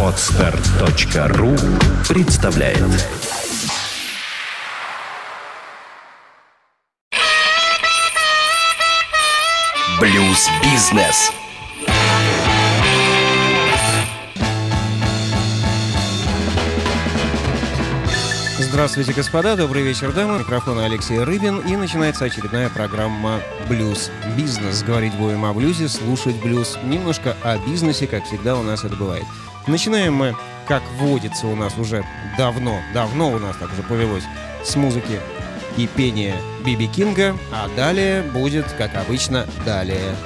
Отстар.ру представляет. Блюз-бизнес Здравствуйте, господа, добрый вечер, дамы. Микрофон Алексей Рыбин, и начинается очередная программа «Блюз Бизнес». Говорить будем о блюзе, слушать блюз, немножко о бизнесе, как всегда у нас это бывает. Начинаем мы, как водится у нас уже давно, давно у нас так уже повелось, с музыки и пения Биби Кинга, а далее будет, как обычно, далее.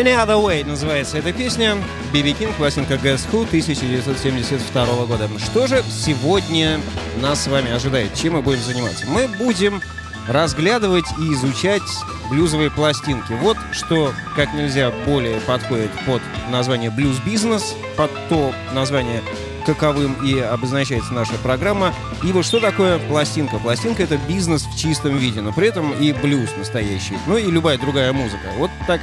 Any Other Way называется эта песня. Биби Кинг, пластинка Guess Who 1972 года. Что же сегодня нас с вами ожидает? Чем мы будем заниматься? Мы будем разглядывать и изучать блюзовые пластинки. Вот что как нельзя более подходит под название блюз-бизнес, под то название, каковым и обозначается наша программа. И вот что такое пластинка? Пластинка — это бизнес в чистом виде, но при этом и блюз настоящий. Ну и любая другая музыка. Вот так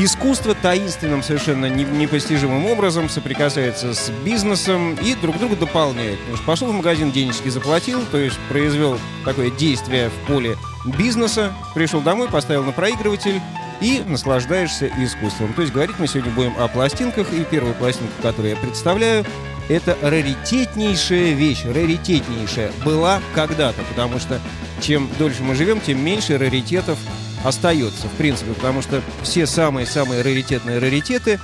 Искусство таинственным, совершенно непостижимым образом соприкасается с бизнесом и друг друга дополняет. Пошел в магазин, денежки заплатил, то есть произвел такое действие в поле бизнеса, пришел домой, поставил на проигрыватель и наслаждаешься искусством. То есть говорить мы сегодня будем о пластинках, и первая пластинка, которую я представляю, это раритетнейшая вещь, раритетнейшая была когда-то, потому что чем дольше мы живем, тем меньше раритетов остается, в принципе, потому что все самые-самые раритетные раритеты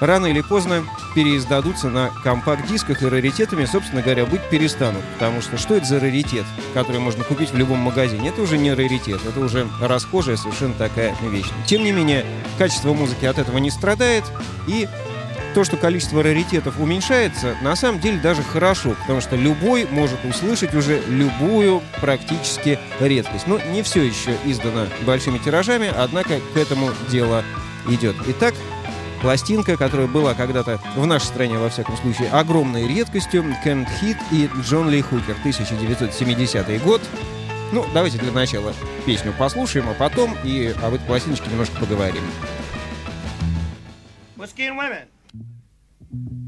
рано или поздно переиздадутся на компакт-дисках, и раритетами, собственно говоря, быть перестанут. Потому что что это за раритет, который можно купить в любом магазине? Это уже не раритет, это уже расхожая совершенно такая вещь. Тем не менее, качество музыки от этого не страдает, и то, что количество раритетов уменьшается, на самом деле даже хорошо, потому что любой может услышать уже любую практически редкость. Но не все еще издано большими тиражами, однако к этому дело идет. Итак, пластинка, которая была когда-то в нашей стране, во всяком случае, огромной редкостью, Кент Хит и Джон Ли Хукер, 1970 год. Ну, давайте для начала песню послушаем, а потом и об этой пластиночке немножко поговорим. Whiskey women. thank you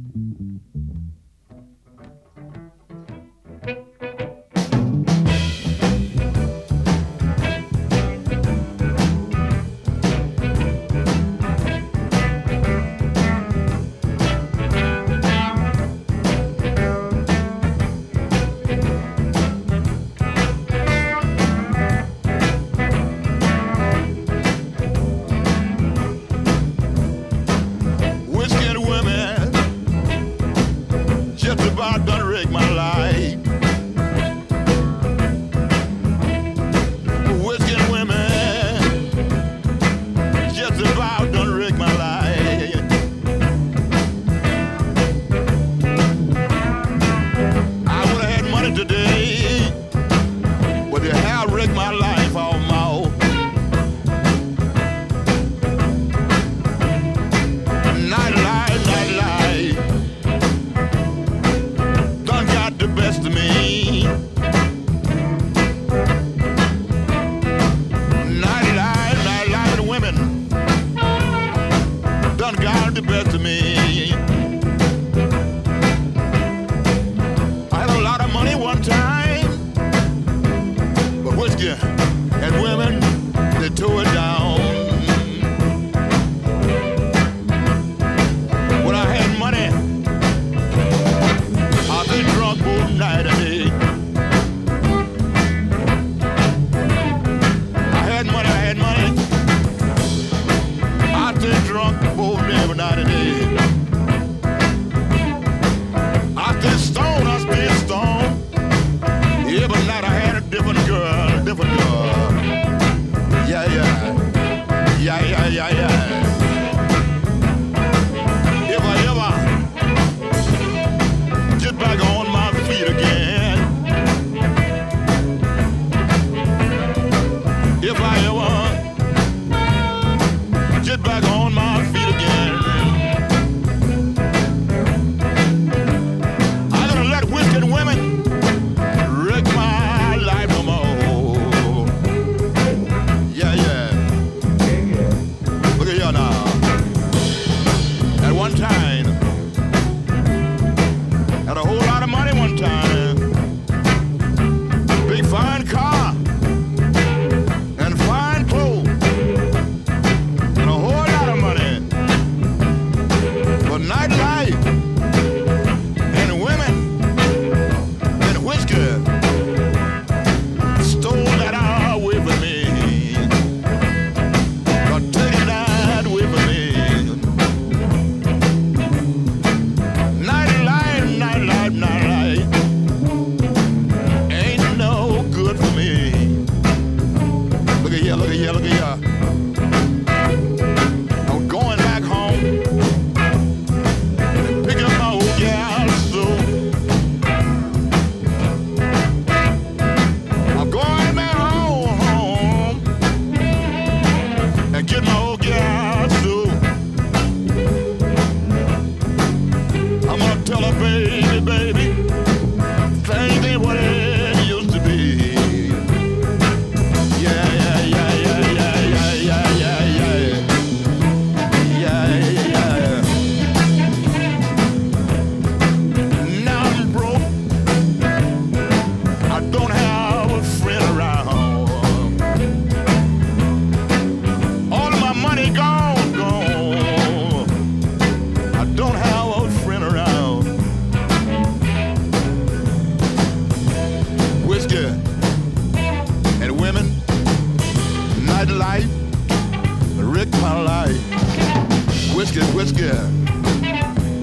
Whiskey,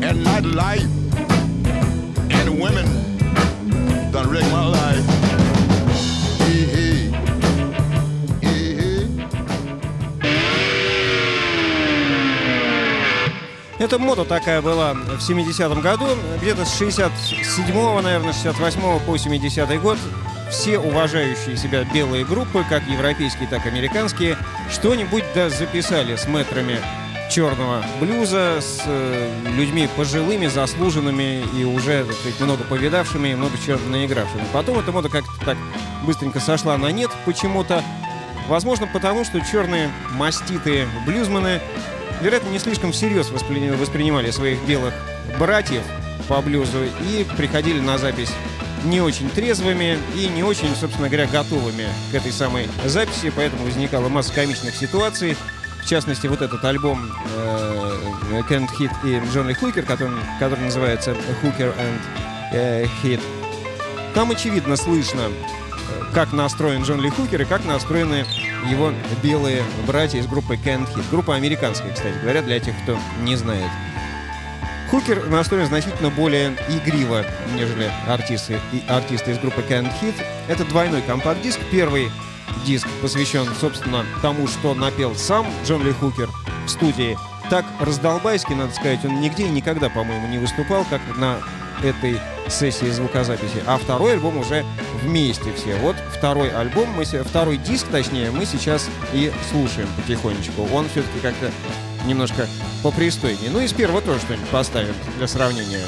and nightlife, and women done wreck my life. Hey. Эта мода такая была в 70-м году. Где-то с 67-го, наверное, 68-го по 70-й год все уважающие себя белые группы, как европейские, так и американские, что-нибудь да записали с метрами черного блюза, с э, людьми пожилыми, заслуженными и уже, так сказать, много повидавшими, и много чего наигравшими. Потом эта мода как-то так быстренько сошла на нет почему-то. Возможно, потому что черные маститые блюзмены вероятно, не слишком всерьез воспри- воспринимали своих белых братьев по блюзу и приходили на запись не очень трезвыми и не очень, собственно говоря, готовыми к этой самой записи, поэтому возникала масса комичных ситуаций. В частности, вот этот альбом э, Can't Hit и Джон Ли Хукер, который, который называется Hooker and э, Hit. Там очевидно слышно, как настроен Джон Ли Хукер и как настроены его белые братья из группы Can't Hit. Группа американская, кстати говоря, для тех, кто не знает. Хукер настроен значительно более игриво, нежели артисты, и артисты из группы Can't Hit. Это двойной компакт-диск. Первый диск посвящен, собственно, тому, что напел сам Джон Ли Хукер в студии. Так раздолбайски, надо сказать, он нигде и никогда, по-моему, не выступал, как на этой сессии звукозаписи. А второй альбом уже вместе все. Вот второй альбом, мы, второй диск, точнее, мы сейчас и слушаем потихонечку. Он все-таки как-то немножко попристойнее. Ну и с первого тоже что-нибудь поставим для сравнения.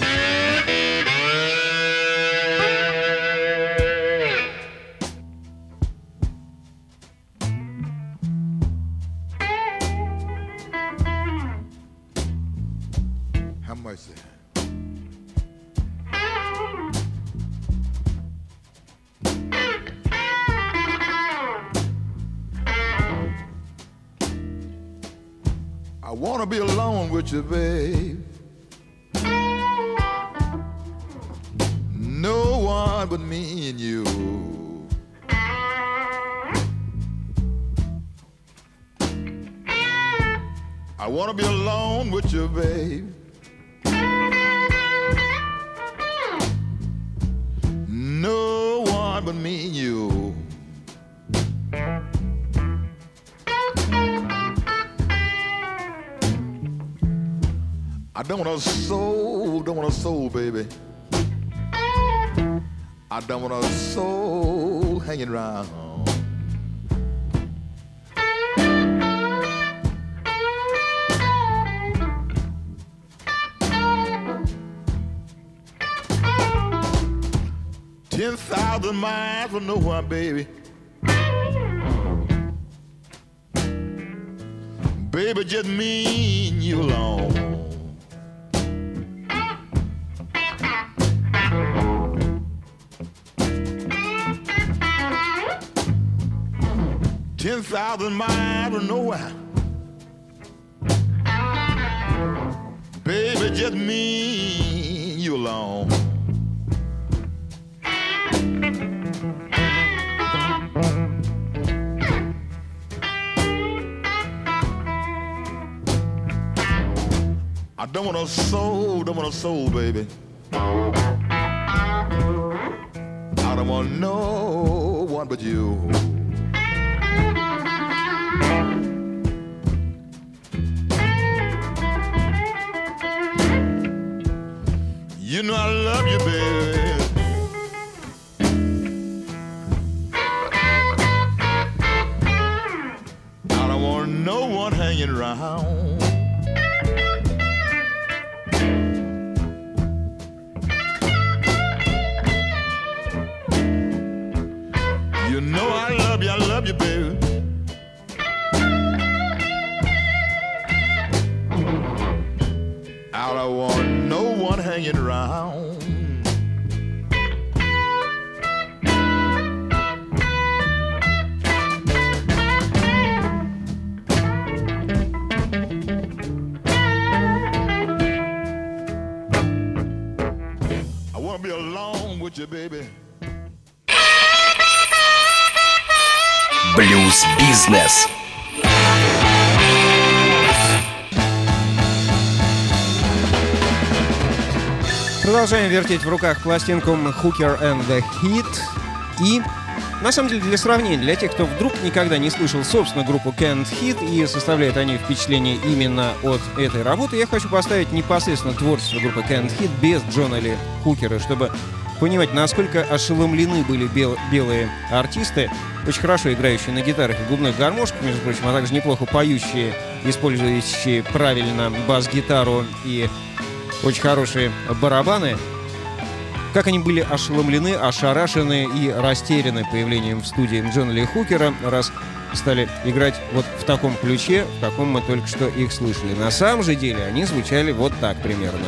Want a soul, don't want a soul, baby. I don't want a soul hanging around. Ten thousand miles from nowhere, baby. Baby, just me and you alone. Ten thousand miles from nowhere. Baby, just me and you alone. I don't want a soul, don't want a soul, baby. I don't want no one but you. You know I love you, baby. I don't want no one hanging around. Вертеть в руках пластинку Hooker and the Heat. И, на самом деле, для сравнения, для тех, кто вдруг никогда не слышал, собственно, группу Can't Hit и составляет они впечатление именно от этой работы, я хочу поставить непосредственно творчество группы Can't Hit без Джона Ли Хукера, чтобы понимать, насколько ошеломлены были бел- белые артисты, очень хорошо играющие на гитарах и губных гармошках, между прочим, а также неплохо поющие, использующие правильно бас-гитару и очень хорошие барабаны. Как они были ошеломлены, ошарашены и растеряны появлением в студии Джона Ли Хукера, раз стали играть вот в таком ключе, в каком мы только что их слышали. На самом же деле они звучали вот так примерно.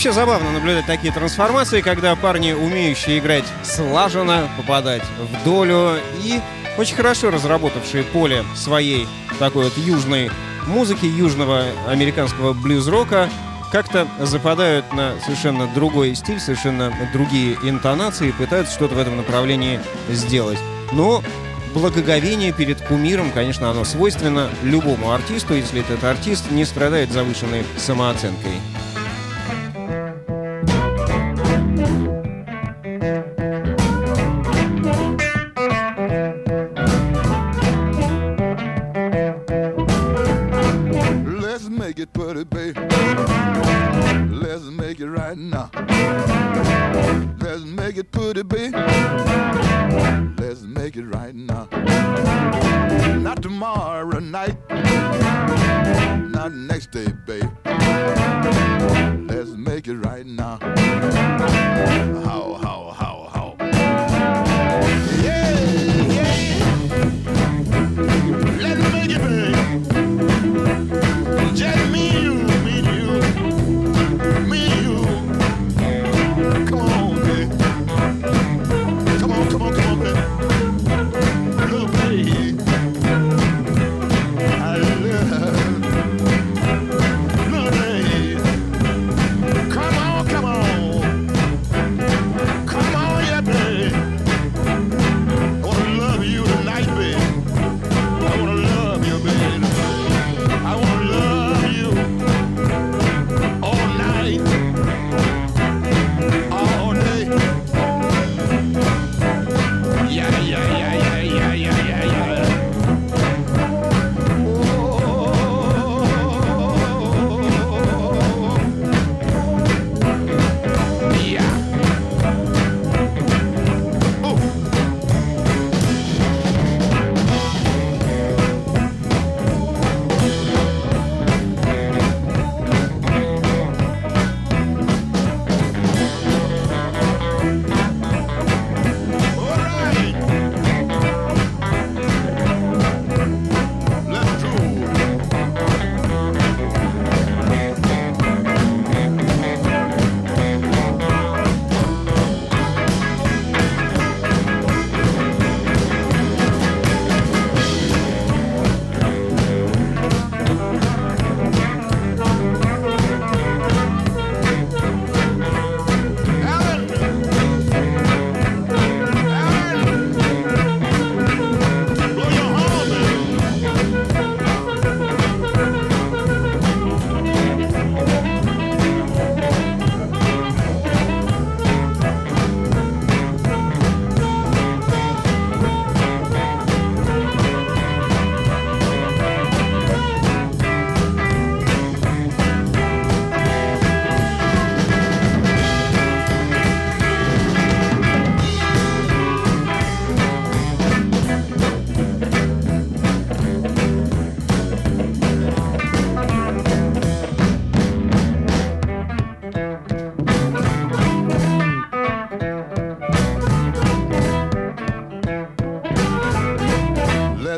Вообще забавно наблюдать такие трансформации, когда парни, умеющие играть слаженно, попадать в долю и очень хорошо разработавшие поле своей такой вот южной музыки, южного американского блюз-рока, как-то западают на совершенно другой стиль, совершенно другие интонации и пытаются что-то в этом направлении сделать. Но благоговение перед кумиром, конечно, оно свойственно любому артисту, если этот артист не страдает завышенной самооценкой.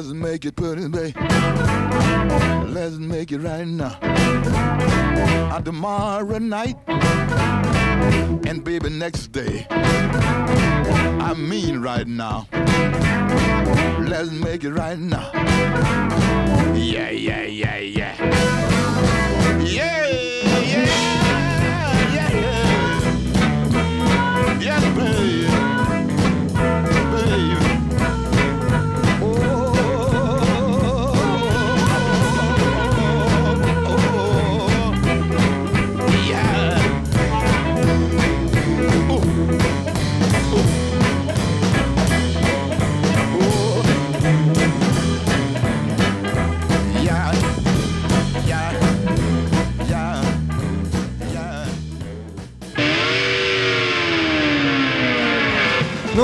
Make it pretty, babe. Let's make it right now. On tomorrow night and baby next day. I mean right now. Let's make it right now. Yeah, yeah, yeah, yeah. Yeah, yeah, yeah, yeah. Yes. Baby.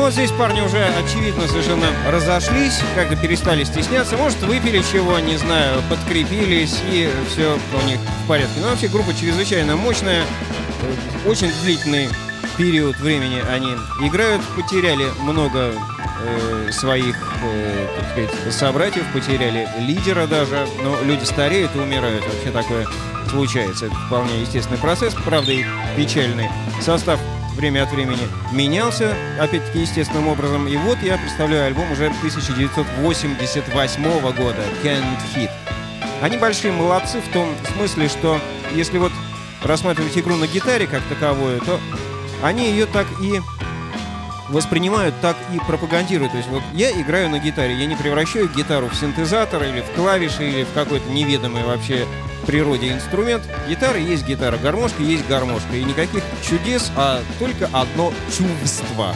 Ну вот здесь парни уже, очевидно, совершенно разошлись, как-то перестали стесняться. Может, выпили чего, не знаю, подкрепились, и все у них в порядке. Но вообще группа чрезвычайно мощная, очень длительный период времени они играют, потеряли много э, своих, э, так сказать, собратьев, потеряли лидера даже, но люди стареют и умирают, вообще такое случается. Это вполне естественный процесс, правда и печальный. Состав время от времени менялся, опять-таки, естественным образом. И вот я представляю альбом уже 1988 года «Can't Hit». Они большие молодцы в том смысле, что если вот рассматривать игру на гитаре как таковую, то они ее так и воспринимают, так и пропагандируют. То есть вот я играю на гитаре, я не превращаю гитару в синтезатор или в клавиши или в какой-то неведомый вообще природе инструмент. Гитара есть гитара, гармошка есть гармошка. И никаких чудес, а только одно чувство.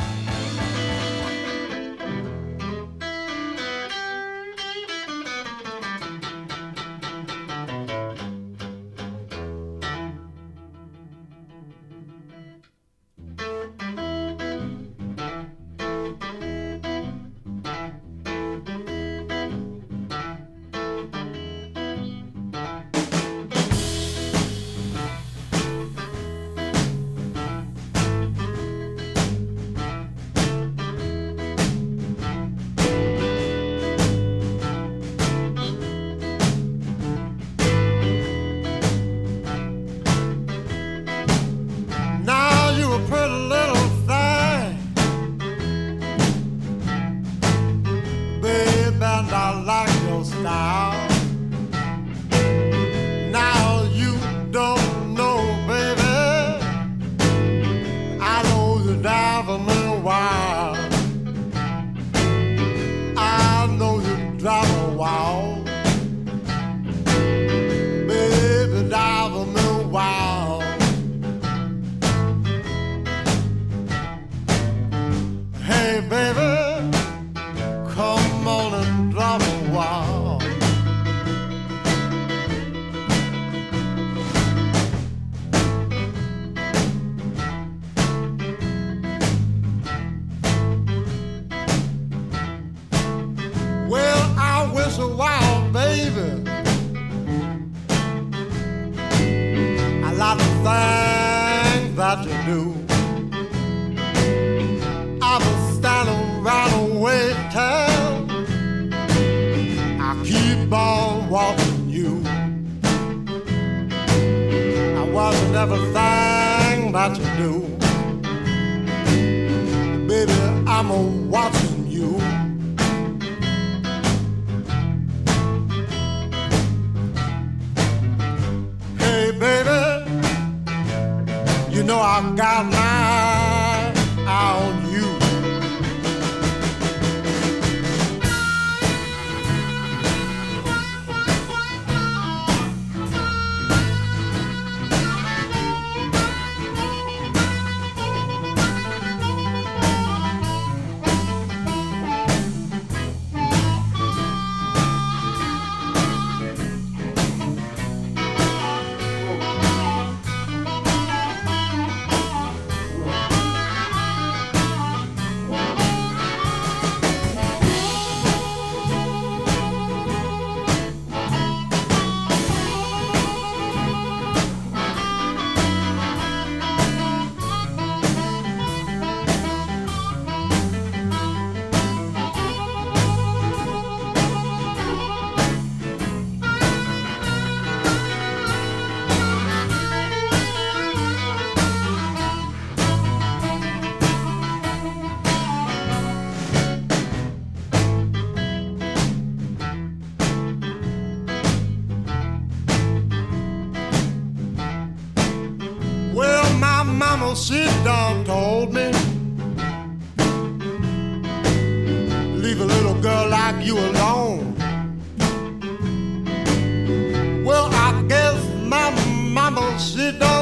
You do. I was standing right away town. I keep on walking you. I wasn't everything that you do. Baby, I'm a watching know I got my mama, she done told me. Leave a little girl like you alone. Well, I guess my mama, she don't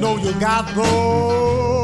know you got those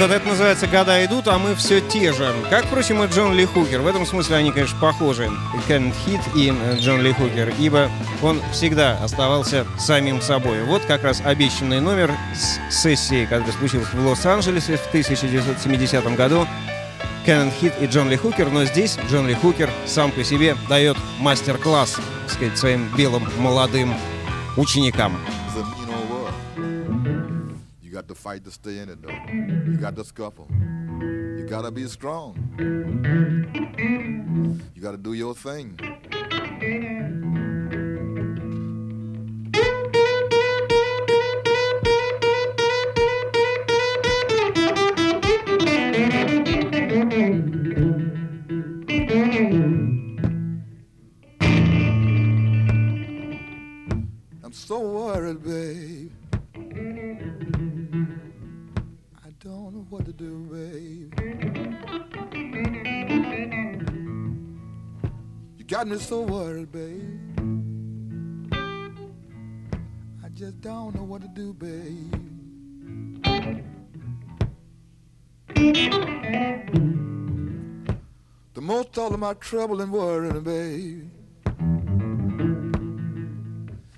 Вот это называется «Года идут, а мы все те же». Как, впрочем, и Джон Ли Хукер. В этом смысле они, конечно, похожи. Кеннет Хит и э, Джон Ли Хукер. Ибо он всегда оставался самим собой. Вот как раз обещанный номер с сессии, которая случилась в Лос-Анджелесе в 1970 году. Кеннет Хит и Джон Ли Хукер. Но здесь Джон Ли Хукер сам по себе дает мастер-класс, так сказать, своим белым молодым ученикам. To fight to stay in it, though. You got to scuffle. You got to be strong. You got to do your thing. I'm so worried, babe. What to do, babe. You got me so worried, babe. I just don't know what to do, babe. The most all of my trouble and worrying, babe.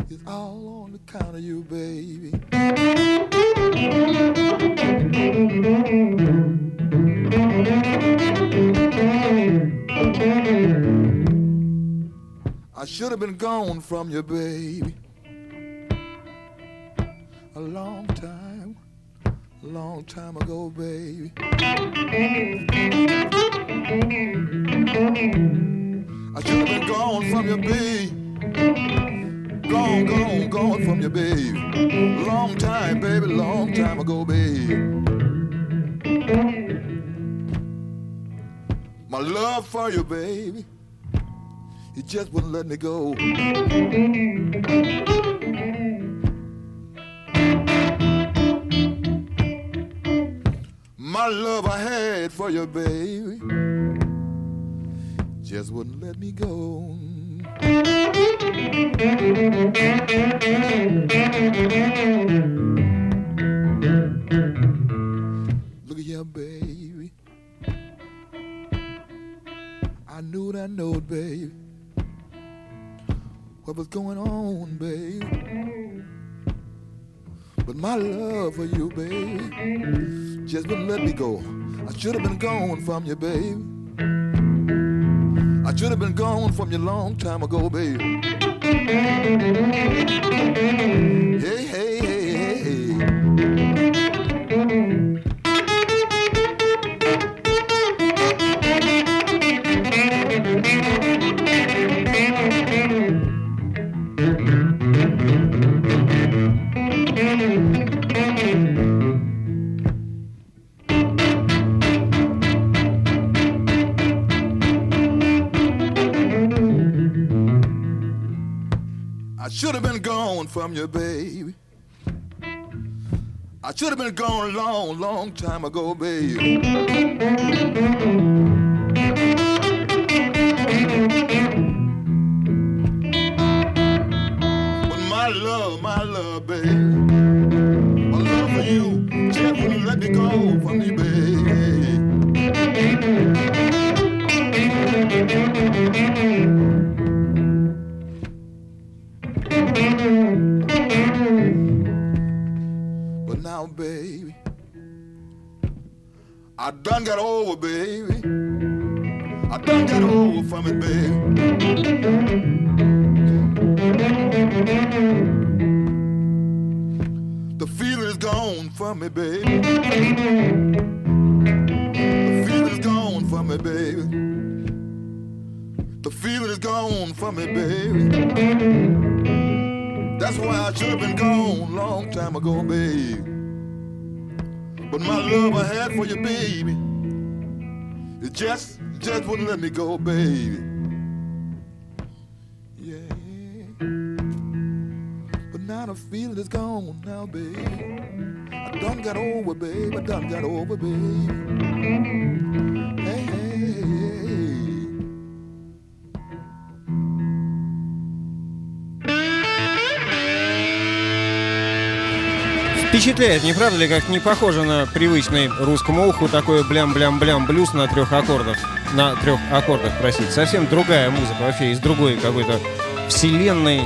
It's all of you, baby. I should have been gone from you, baby. A long time, a long time ago, baby. I should have been gone from you, baby. Gone, gone, gone from you, baby. Long time, baby, long time ago, baby. My love for you, baby, it just wouldn't let me go. My love I had for you, baby, just wouldn't let me go. Should have been gone from you, baby. I should have been gone from you long time ago, baby. Hey, hey, hey. From you, baby. I should have been gone a long, long time ago, baby. But my love, my love, baby. My love for you just wouldn't let me go from you, baby. I done got over, baby. I done got over from it, baby. The feeling is gone from me, baby. The feeling is gone from me, baby. The feeling is gone from me, baby. That's why I should have been gone long time ago, baby. But my love I had for you, baby, it just, just wouldn't let me go, baby. Yeah. But now the feeling is gone now, baby. I done got over, baby. I done got over, baby. Впечатляет, не правда ли, как не похоже на привычный русскому уху такой блям-блям-блям блюз на трех аккордах. На трех аккордах, простите. Совсем другая музыка, вообще из другой какой-то вселенной,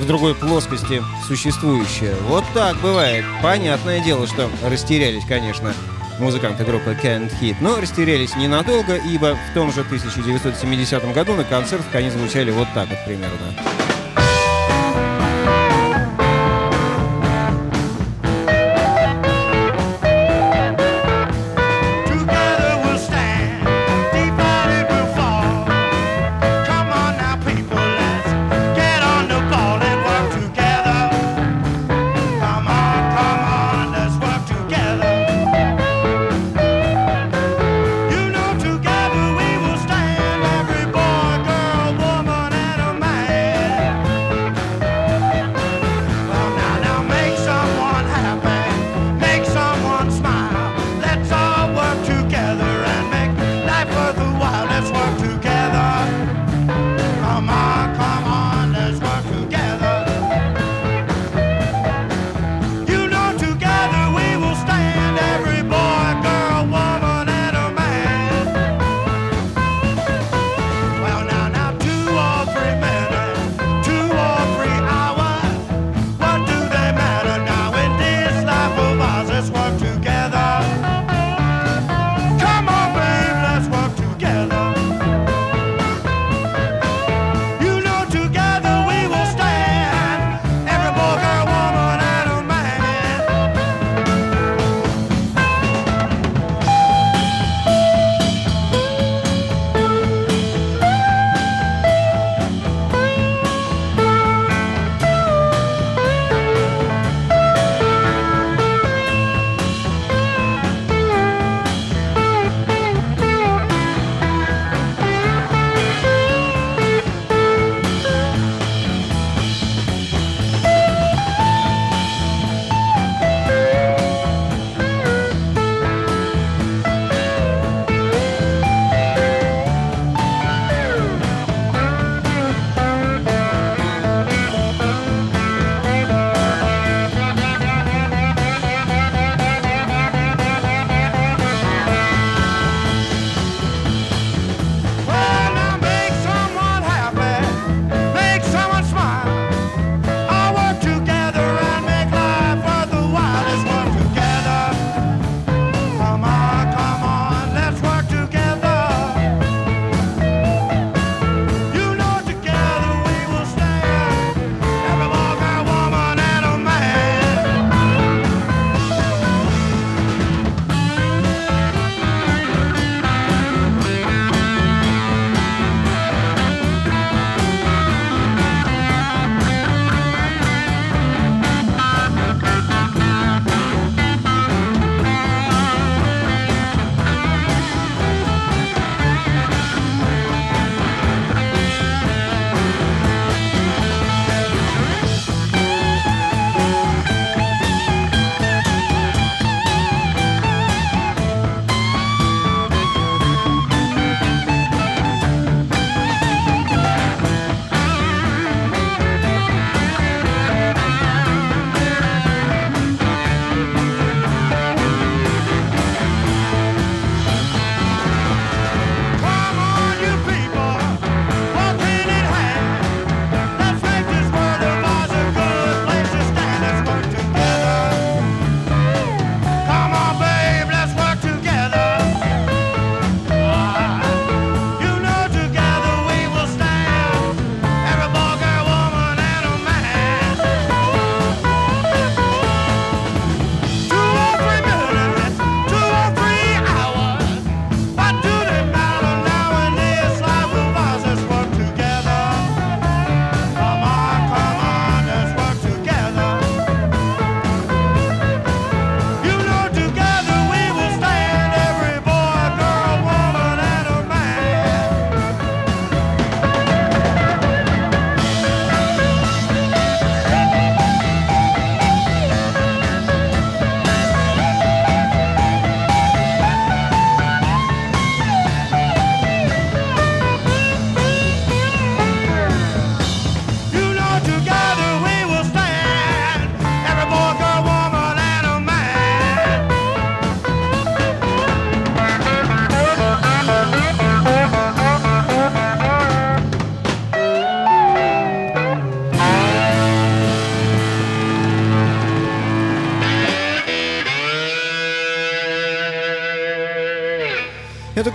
в другой плоскости существующая. Вот так бывает. Понятное дело, что растерялись, конечно, музыканты группы Can't Hit. Но растерялись ненадолго, ибо в том же 1970 году на концертах они звучали вот так вот примерно.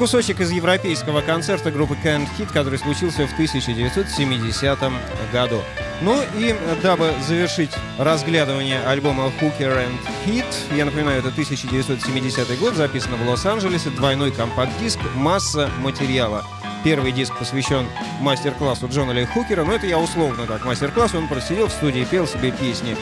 Кусочек из европейского концерта группы Can't Hit, который случился в 1970 году. Ну и дабы завершить разглядывание альбома Hooker and Hit, я напоминаю, это 1970 год, записано в Лос-Анджелесе, двойной компакт-диск, масса материала. Первый диск посвящен мастер-классу Джона Ли Хукера, но это я условно так мастер-класс, он просидел в студии, пел себе песни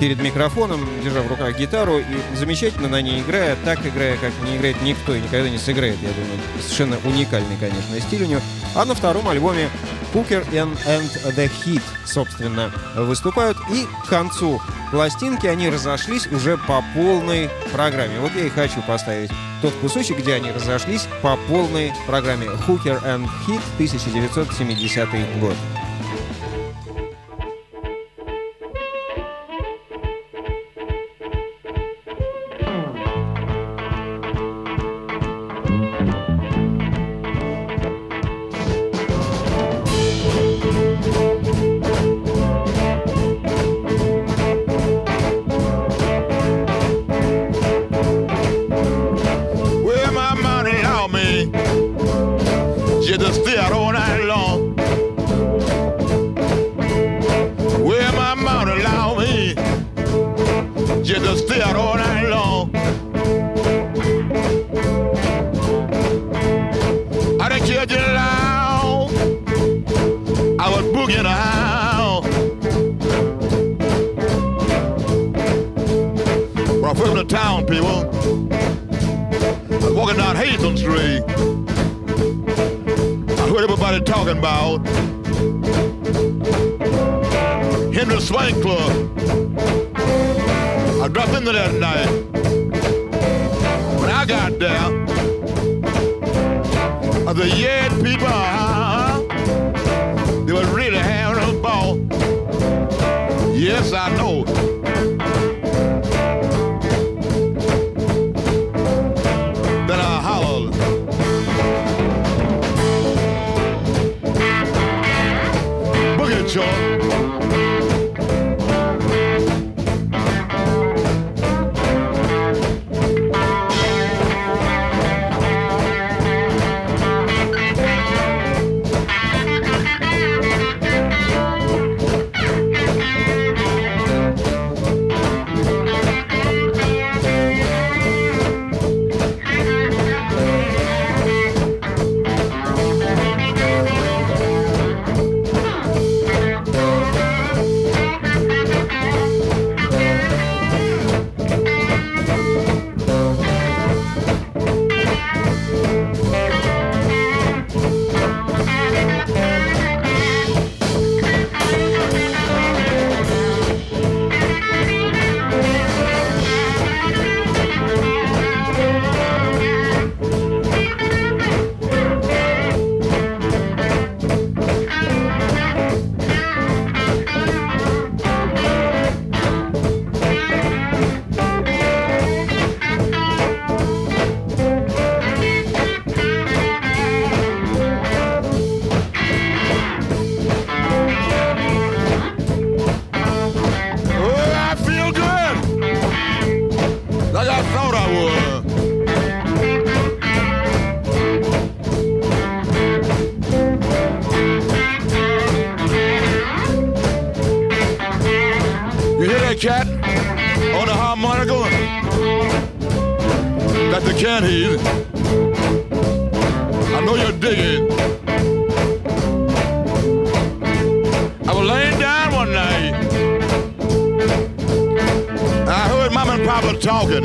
перед микрофоном, держа в руках гитару и замечательно на ней играя, так играя, как не играет никто и никогда не сыграет, я думаю. Совершенно уникальный, конечно, стиль у него. А на втором альбоме Hooker and, and the Heat, собственно, выступают. И к концу пластинки они разошлись уже по полной программе. Вот я и хочу поставить тот кусочек, где они разошлись по полной программе. Hooker and Heat, 1970 год. Papa talking.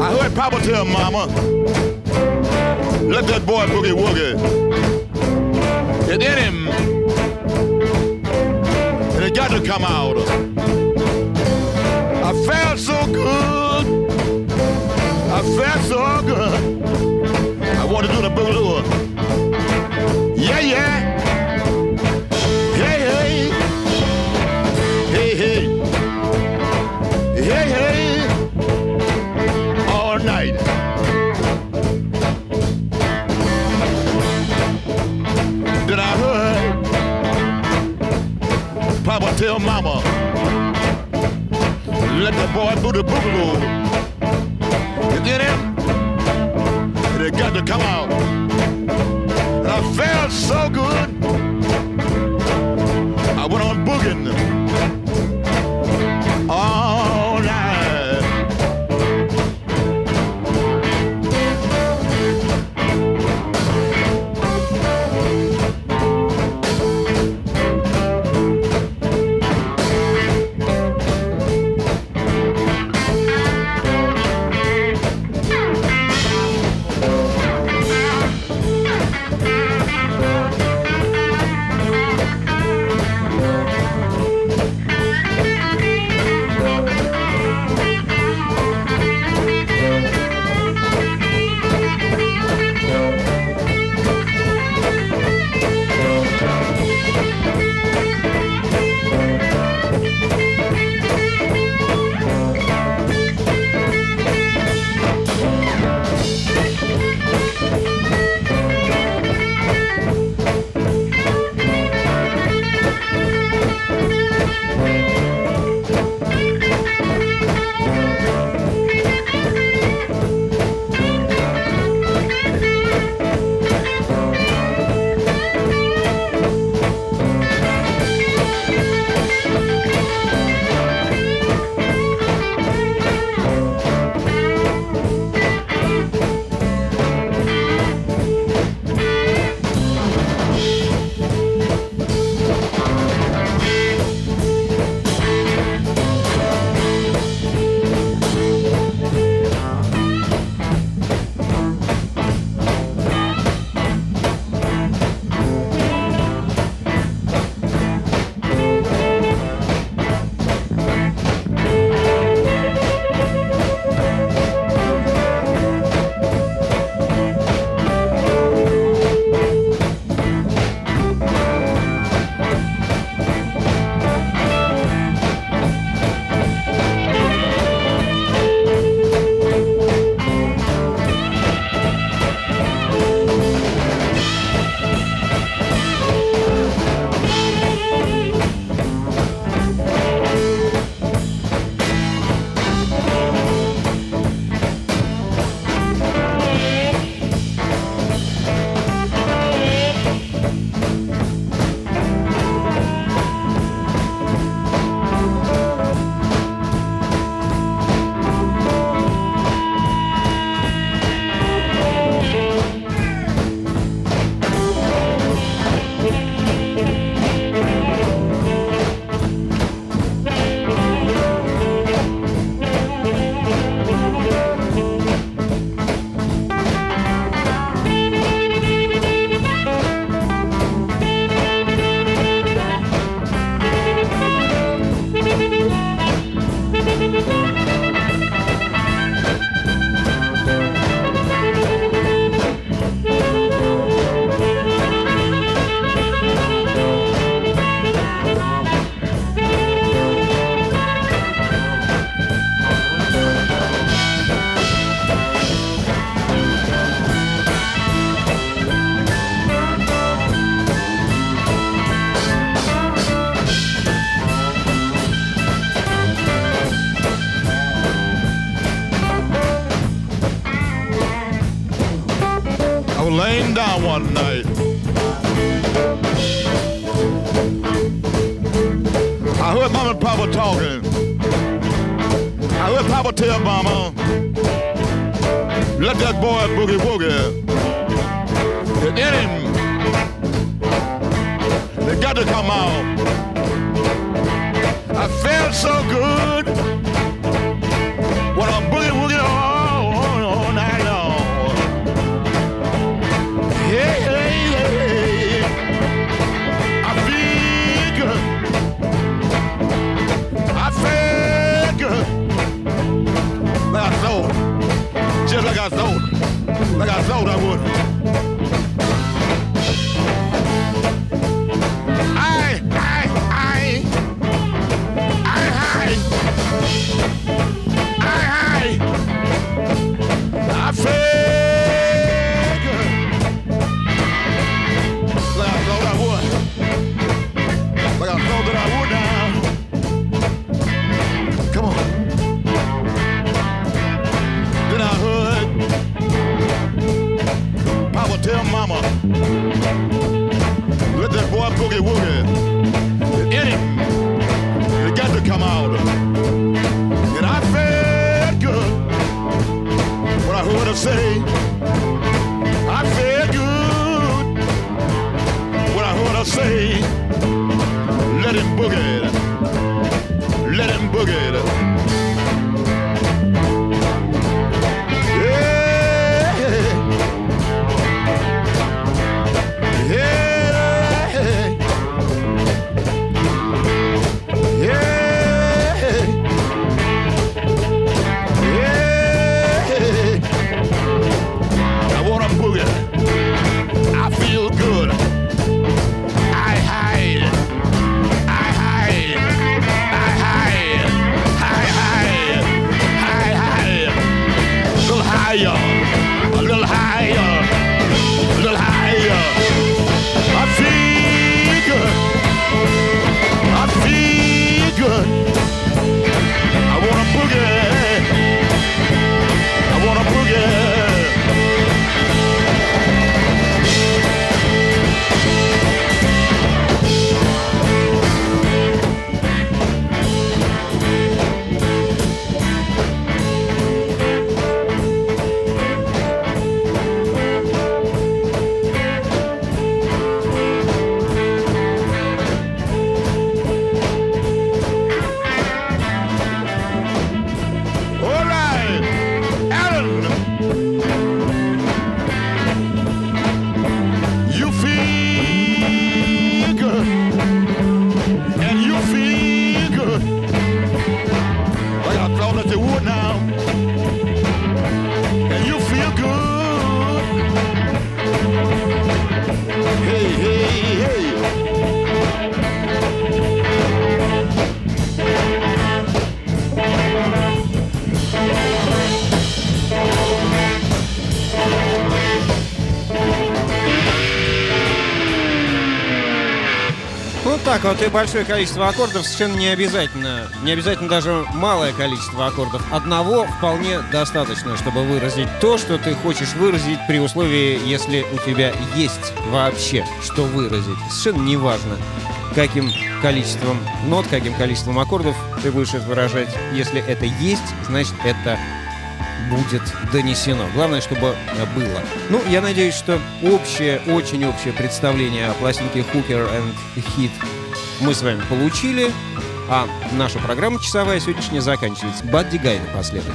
I heard Papa tell Mama, let that boy boogie woogie. It's in him. And it got to come out. I felt so good. I felt so good. I want to do the boogaloo. Yeah, yeah. The boy the boogaloo. You get him? They got to come out. And I felt so good. Like I sold. Like I sold, I would. Boy boogie woogie. In him. It got to come out. And I felt good when I heard her say, I felt good when I heard her say, большое количество аккордов совершенно не обязательно. Не обязательно даже малое количество аккордов. Одного вполне достаточно, чтобы выразить то, что ты хочешь выразить при условии, если у тебя есть вообще что выразить. Совершенно неважно, каким количеством нот, каким количеством аккордов ты будешь это выражать. Если это есть, значит это будет донесено. Главное, чтобы было. Ну, я надеюсь, что общее, очень общее представление о пластинке Hooker and Hit мы с вами получили. А наша программа часовая сегодняшняя заканчивается. Бадди Гай напоследок.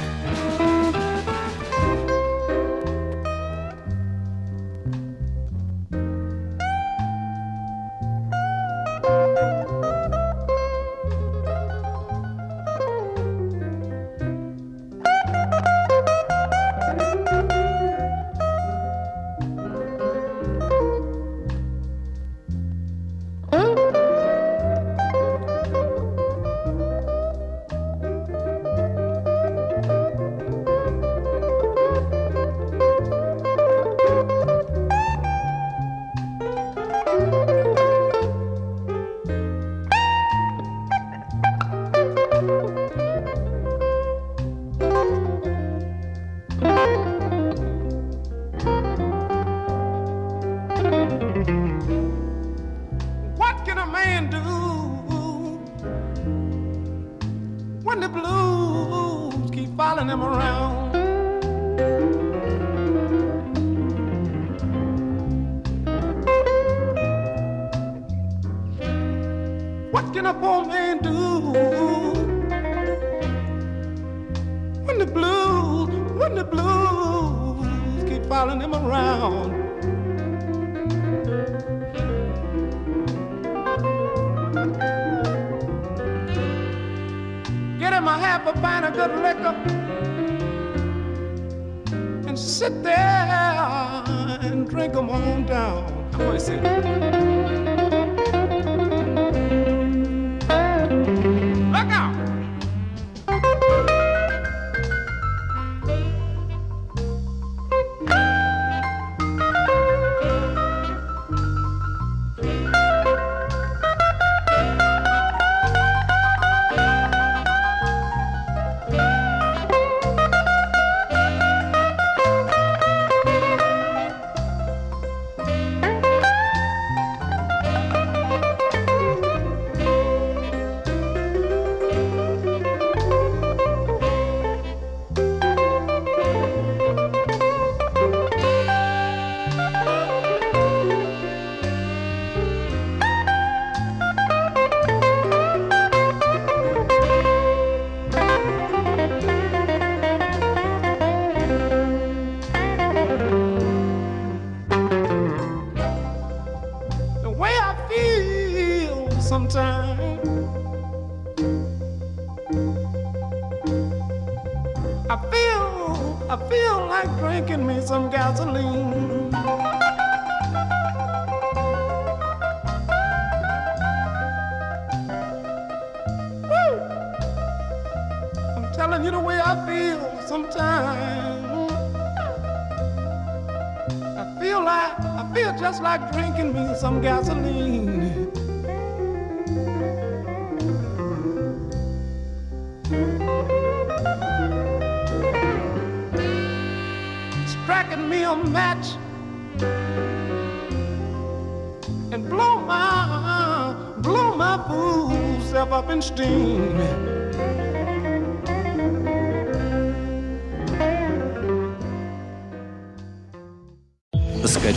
some guy.